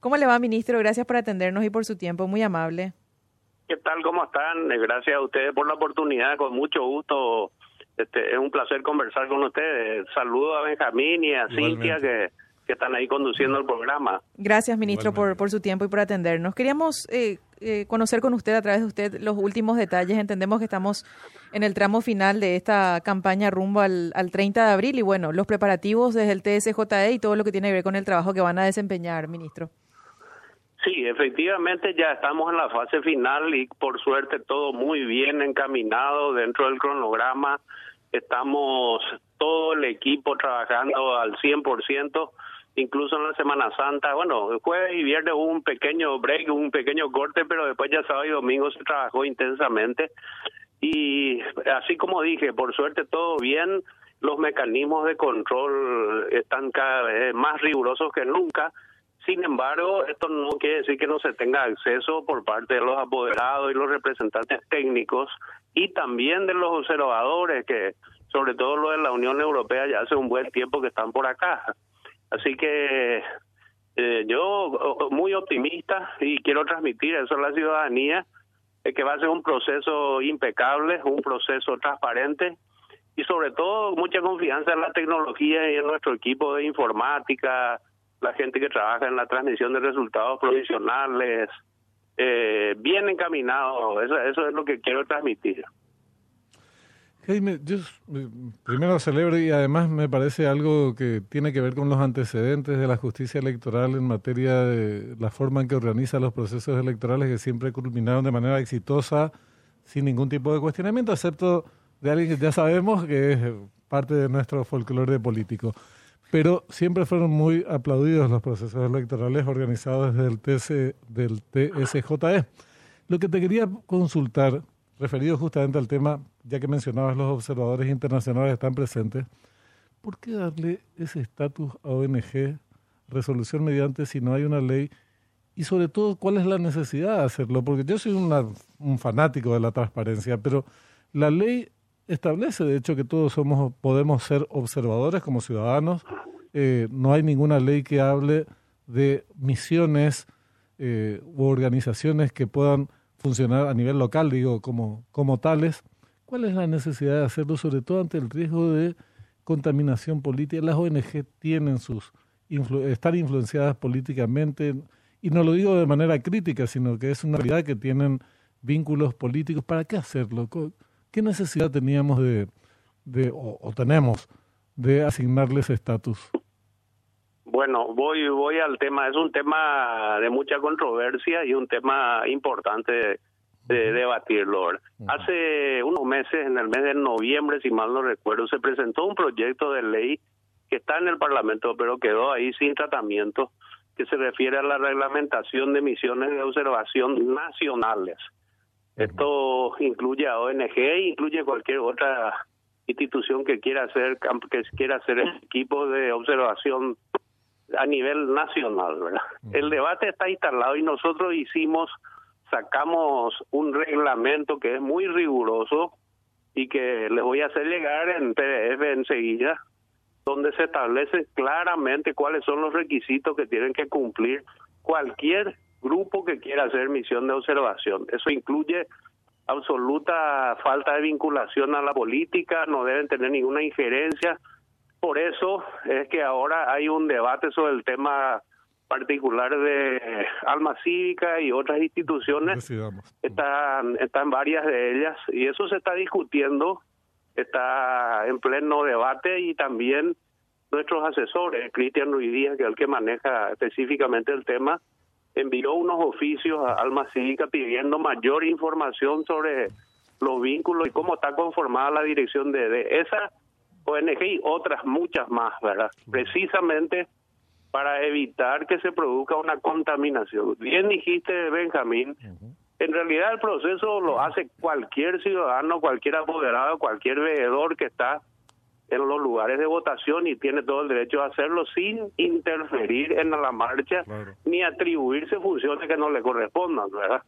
¿Cómo le va, ministro? Gracias por atendernos y por su tiempo, muy amable. ¿Qué tal? ¿Cómo están? Gracias a ustedes por la oportunidad, con mucho gusto. Este, es un placer conversar con ustedes. Saludo a Benjamín y a Cintia que, que están ahí conduciendo el programa. Gracias, ministro, por, por su tiempo y por atendernos. Queríamos eh, eh, conocer con usted, a través de usted, los últimos detalles. Entendemos que estamos en el tramo final de esta campaña rumbo al, al 30 de abril y, bueno, los preparativos desde el TSJE y todo lo que tiene que ver con el trabajo que van a desempeñar, ministro. Sí, efectivamente ya estamos en la fase final y por suerte todo muy bien encaminado dentro del cronograma. Estamos todo el equipo trabajando al 100%, incluso en la Semana Santa. Bueno, jueves y viernes hubo un pequeño break, un pequeño corte, pero después ya sábado y domingo se trabajó intensamente. Y así como dije, por suerte todo bien, los mecanismos de control están cada vez más rigurosos que nunca sin embargo, esto no quiere decir que no se tenga acceso por parte de los apoderados y los representantes técnicos y también de los observadores que, sobre todo los de la Unión Europea, ya hace un buen tiempo que están por acá. Así que eh, yo muy optimista y quiero transmitir eso a la ciudadanía, que va a ser un proceso impecable, un proceso transparente y sobre todo mucha confianza en la tecnología y en nuestro equipo de informática, la gente que trabaja en la transmisión de resultados provisionales, eh, bien encaminado. Eso, eso es lo que quiero transmitir. Jaime, yo eh, primero celebro y además me parece algo que tiene que ver con los antecedentes de la justicia electoral en materia de la forma en que organiza los procesos electorales que siempre culminaron de manera exitosa, sin ningún tipo de cuestionamiento, excepto de alguien que ya sabemos que es parte de nuestro folclore político pero siempre fueron muy aplaudidos los procesos electorales organizados desde el, TC, del TSJE. Lo que te quería consultar, referido justamente al tema, ya que mencionabas los observadores internacionales están presentes, ¿por qué darle ese estatus a ONG, resolución mediante, si no hay una ley? Y sobre todo, ¿cuál es la necesidad de hacerlo? Porque yo soy un fanático de la transparencia, pero la ley establece, de hecho, que todos somos, podemos ser observadores como ciudadanos. Eh, no hay ninguna ley que hable de misiones eh, u organizaciones que puedan funcionar a nivel local, digo, como, como tales. ¿Cuál es la necesidad de hacerlo, sobre todo ante el riesgo de contaminación política? Las ONG tienen sus están influenciadas políticamente, y no lo digo de manera crítica, sino que es una realidad que tienen vínculos políticos. ¿Para qué hacerlo? ¿Qué necesidad teníamos de, de o, tenemos de asignarles estatus? Bueno, voy voy al tema. Es un tema de mucha controversia y un tema importante de, debatirlo. Hace unos meses, en el mes de noviembre, si mal no recuerdo, se presentó un proyecto de ley que está en el Parlamento, pero quedó ahí sin tratamiento, que se refiere a la reglamentación de misiones de observación nacionales. Esto incluye a ONG, incluye cualquier otra institución que quiera hacer que quiera hacer equipo de observación a nivel nacional, ¿verdad? El debate está instalado y nosotros hicimos sacamos un reglamento que es muy riguroso y que les voy a hacer llegar en PDF enseguida, donde se establece claramente cuáles son los requisitos que tienen que cumplir cualquier grupo que quiera hacer misión de observación. Eso incluye absoluta falta de vinculación a la política, no deben tener ninguna injerencia. Por eso es que ahora hay un debate sobre el tema particular de Alma Cívica y otras instituciones. Están, están varias de ellas y eso se está discutiendo, está en pleno debate y también nuestros asesores, Cristian Ruiz Díaz, que es el que maneja específicamente el tema, envió unos oficios a Alma Cívica pidiendo mayor información sobre los vínculos y cómo está conformada la dirección de, esa ONG y otras muchas más, ¿verdad? Precisamente para evitar que se produzca una contaminación. Bien dijiste, Benjamín, en realidad el proceso lo hace cualquier ciudadano, cualquier apoderado, cualquier veedor que está en los lugares de votación y tiene todo el derecho a hacerlo sin interferir en la marcha ni atribuirse funciones que no le correspondan, ¿verdad?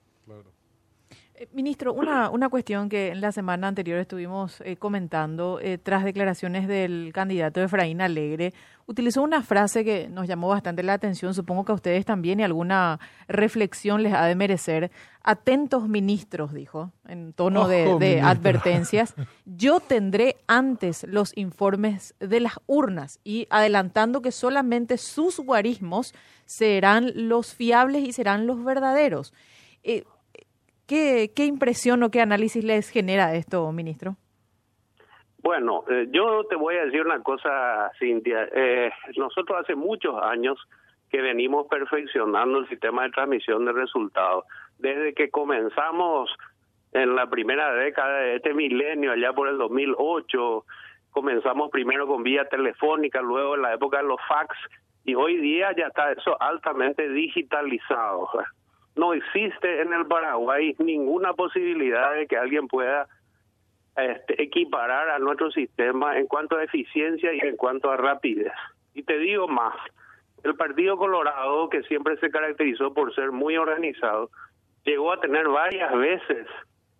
Eh, ministro, una, una cuestión que en la semana anterior estuvimos eh, comentando, eh, tras declaraciones del candidato Efraín Alegre, utilizó una frase que nos llamó bastante la atención, supongo que a ustedes también y alguna reflexión les ha de merecer. Atentos ministros, dijo, en tono de, de advertencias. Yo tendré antes los informes de las urnas y adelantando que solamente sus guarismos serán los fiables y serán los verdaderos. Eh, ¿Qué, ¿Qué impresión o qué análisis les genera esto, ministro? Bueno, eh, yo te voy a decir una cosa, Cintia. Eh, nosotros hace muchos años que venimos perfeccionando el sistema de transmisión de resultados. Desde que comenzamos en la primera década de este milenio, allá por el 2008, comenzamos primero con vía telefónica, luego en la época de los fax, y hoy día ya está eso altamente digitalizado no existe en el Paraguay ninguna posibilidad de que alguien pueda este, equiparar a nuestro sistema en cuanto a eficiencia y en cuanto a rapidez. Y te digo más, el Partido Colorado, que siempre se caracterizó por ser muy organizado, llegó a tener varias veces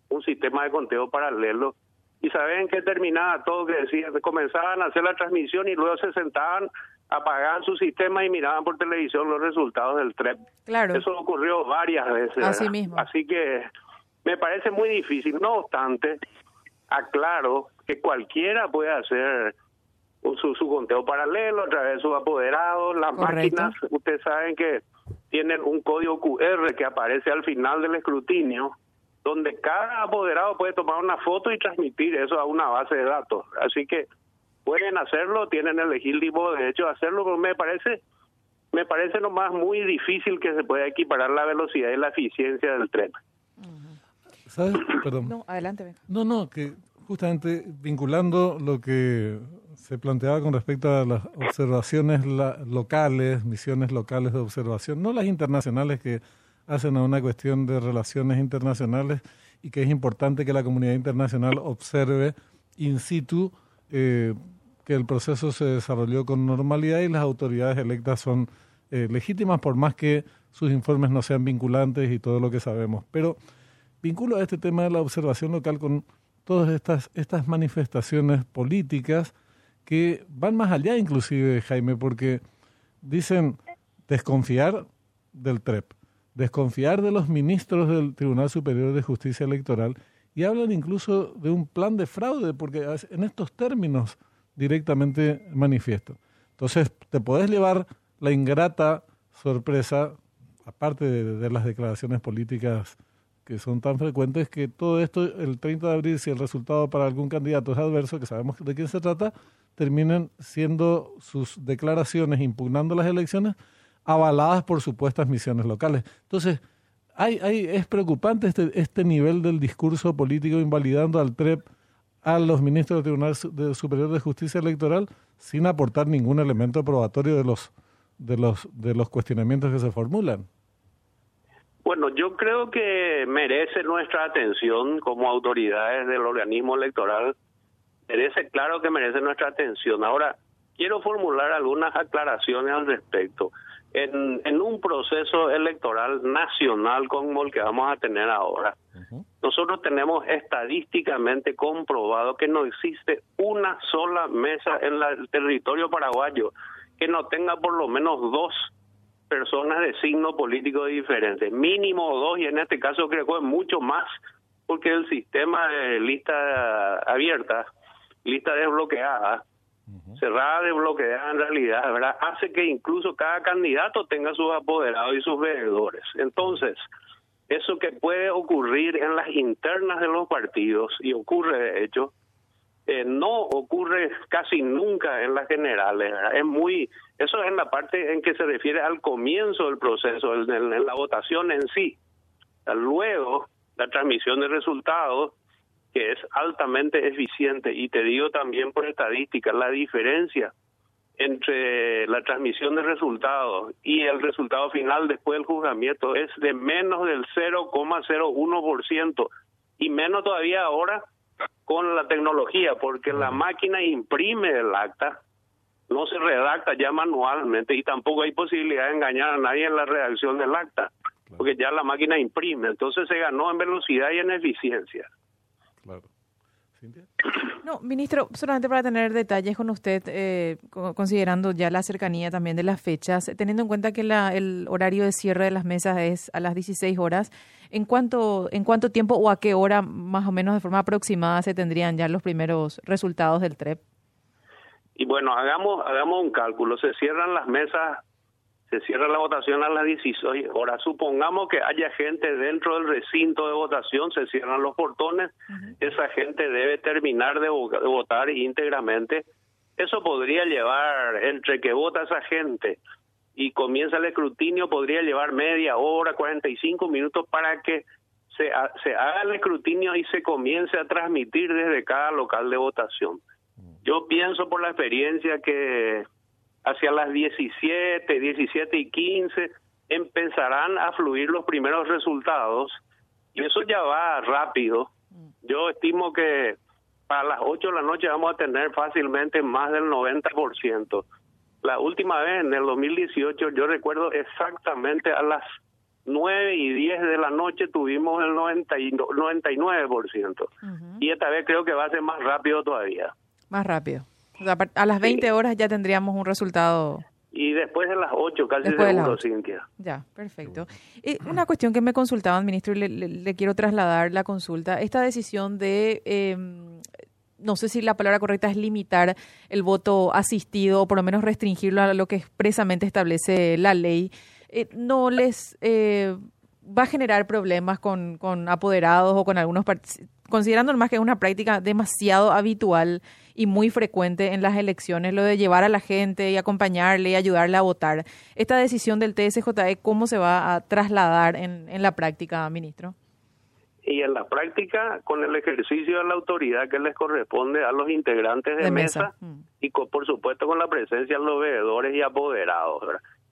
un sistema de conteo paralelo y saben que terminaba todo que decía, comenzaban a hacer la transmisión y luego se sentaban apagaban su sistema y miraban por televisión los resultados del TREP. Claro. Eso ocurrió varias veces. Así mismo. Así que me parece muy difícil. No obstante, aclaro que cualquiera puede hacer su, su conteo paralelo a través de sus apoderados. Las máquinas, ustedes saben que tienen un código QR que aparece al final del escrutinio, donde cada apoderado puede tomar una foto y transmitir eso a una base de datos. Así que pueden hacerlo, tienen el legítimo derecho a hacerlo, pero me parece me parece nomás muy difícil que se pueda equiparar la velocidad y la eficiencia del tren. ¿Sabes? Perdón. No, adelante. No, no, que justamente vinculando lo que se planteaba con respecto a las observaciones locales, misiones locales de observación, no las internacionales que hacen a una cuestión de relaciones internacionales y que es importante que la comunidad internacional observe in situ eh, que el proceso se desarrolló con normalidad y las autoridades electas son eh, legítimas por más que sus informes no sean vinculantes y todo lo que sabemos. Pero vinculo a este tema de la observación local con todas estas, estas manifestaciones políticas que van más allá inclusive, Jaime, porque dicen desconfiar del TREP, desconfiar de los ministros del Tribunal Superior de Justicia Electoral y hablan incluso de un plan de fraude, porque en estos términos directamente manifiesto. Entonces, te podés llevar la ingrata sorpresa, aparte de, las declaraciones políticas que son tan frecuentes, que todo esto, el 30 de abril, si el resultado para algún candidato es adverso, que sabemos de quién se trata, terminen siendo sus declaraciones impugnando las elecciones avaladas por supuestas misiones locales. Entonces, hay, hay, es preocupante este, este nivel del discurso político invalidando al TREP a los ministros del Tribunal Superior de Justicia Electoral sin aportar ningún elemento probatorio de los de los de los cuestionamientos que se formulan. Bueno, yo creo que merece nuestra atención como autoridades del organismo electoral. Merece, claro que merece nuestra atención. Ahora, quiero formular algunas aclaraciones al respecto en, en un proceso electoral nacional como el que vamos a tener ahora. Nosotros tenemos estadísticamente comprobado que no existe una sola mesa en el territorio paraguayo que no tenga por lo menos dos personas de signo político diferente, mínimo dos, y en este caso creo que es mucho más, porque el sistema de lista abierta, lista desbloqueada, cerrada de bloqueada en realidad. Hace que incluso cada candidato tenga sus apoderados y sus veedores. Entonces, eso que puede ocurrir en las internas de los partidos, y ocurre de hecho, eh, no ocurre casi nunca en las generales. Es muy, eso es en la parte en que se refiere al comienzo del proceso, en la votación en sí. Luego, la transmisión de resultados que es altamente eficiente y te digo también por estadística, la diferencia entre la transmisión de resultados y el resultado final después del juzgamiento es de menos del 0,01% y menos todavía ahora con la tecnología, porque la máquina imprime el acta, no se redacta ya manualmente y tampoco hay posibilidad de engañar a nadie en la redacción del acta. porque ya la máquina imprime, entonces se ganó en velocidad y en eficiencia. Claro. No, ministro, solamente para tener detalles con usted, eh, considerando ya la cercanía también de las fechas, teniendo en cuenta que la, el horario de cierre de las mesas es a las 16 horas, ¿en cuánto, ¿en cuánto tiempo o a qué hora más o menos de forma aproximada se tendrían ya los primeros resultados del TREP? Y bueno, hagamos, hagamos un cálculo, se cierran las mesas se cierra la votación a las 16 horas. Supongamos que haya gente dentro del recinto de votación, se cierran los portones, esa gente debe terminar de, votar íntegramente. Eso podría llevar, entre que vota esa gente y comienza el escrutinio, podría llevar media hora, 45 minutos para que se, se haga el escrutinio y se comience a transmitir desde cada local de votación. Yo pienso por la experiencia que hacia las 17, 17 y 15 empezarán a fluir los primeros resultados y eso ya va rápido. Yo estimo que para las 8 de la noche vamos a tener fácilmente más del 90%. La última vez, en el 2018, yo recuerdo exactamente a las 9 y 10 de la noche tuvimos el 90 y 99%. Y esta vez creo que va a ser más rápido todavía. Más rápido a las 20 horas ya tendríamos un resultado. Y después de las 8, casi seguro, Cintia. Ya, perfecto. Eh, una cuestión que me consultaban, ministro, y le, quiero trasladar la consulta. Esta decisión de, em, no sé si la palabra correcta es limitar el voto asistido o por lo menos restringirlo a lo que expresamente establece la ley, eh, ¿no les eh, va a generar problemas con, con apoderados o con algunos considerando más que es una práctica demasiado habitual y muy frecuente en las elecciones, lo de llevar a la gente y acompañarle y ayudarle a votar. Esta decisión del TSJE, ¿cómo se va a trasladar en, en la práctica, ministro? Y en la práctica, con el ejercicio de la autoridad que les corresponde a los integrantes de, mesa, mm. y por supuesto con la presencia de los veedores y apoderados.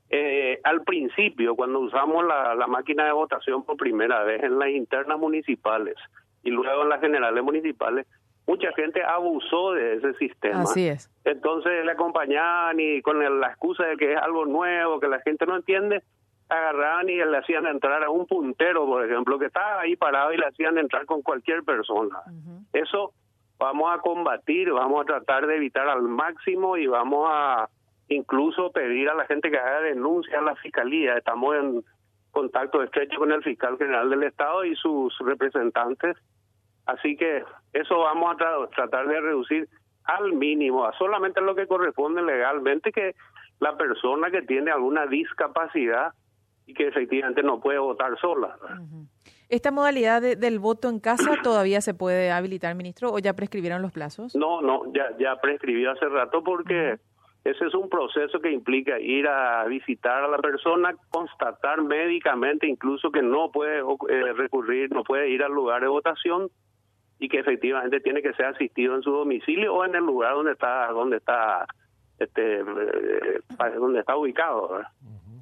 Eh, al principio, cuando usamos la, la máquina de votación por primera vez en las internas municipales y luego en las generales municipales, mucha gente abusó de ese sistema. Así es. Entonces le acompañaban y con la excusa de que es algo nuevo, que la gente no entiende, agarraban y le hacían entrar a un puntero, por ejemplo, que estaba ahí parado y le hacían entrar con cualquier persona. Eso vamos a combatir, vamos a tratar de evitar al máximo y vamos a incluso pedir a la gente que haga denuncia a la fiscalía. Estamos en contacto estrecho con el fiscal general del Estado y sus representantes Así que eso vamos a tratar de reducir al mínimo, a solamente lo que corresponde legalmente, que la persona que tiene alguna discapacidad y que efectivamente no puede votar sola. ¿Esta modalidad del voto en casa todavía se puede habilitar, ministro, o ya prescribieron los plazos? No, no, ya, ya prescribió hace rato porque ese es un proceso que implica ir a visitar a la persona, constatar médicamente incluso que no puede eh, recurrir, no puede ir al lugar de votación y que efectivamente tiene que ser asistido en su domicilio o en el lugar donde está donde está este eh, donde está ubicado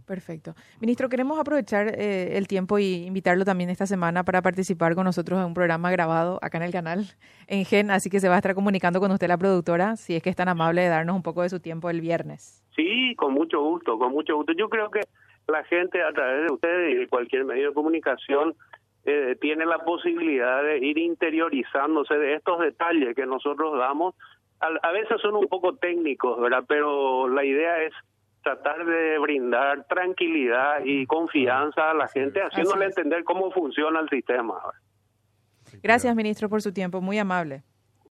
Perfecto. Ministro, queremos aprovechar eh, el tiempo y invitarlo también esta semana para participar con nosotros en un programa grabado acá en el canal en Gen, así que se va a estar comunicando con usted la productora, si es que es tan amable de darnos un poco de su tiempo el viernes. Sí, con mucho gusto, con mucho gusto. Yo creo que la gente a través de ustedes y de cualquier medio de comunicación eh, tiene la posibilidad de ir interiorizándose de estos detalles que nosotros damos. A, veces son un poco técnicos, ¿verdad? Pero la idea es tratar de brindar tranquilidad y confianza a la gente, haciéndole entender cómo funciona el sistema. Gracias, ministro, por su tiempo. Muy amable.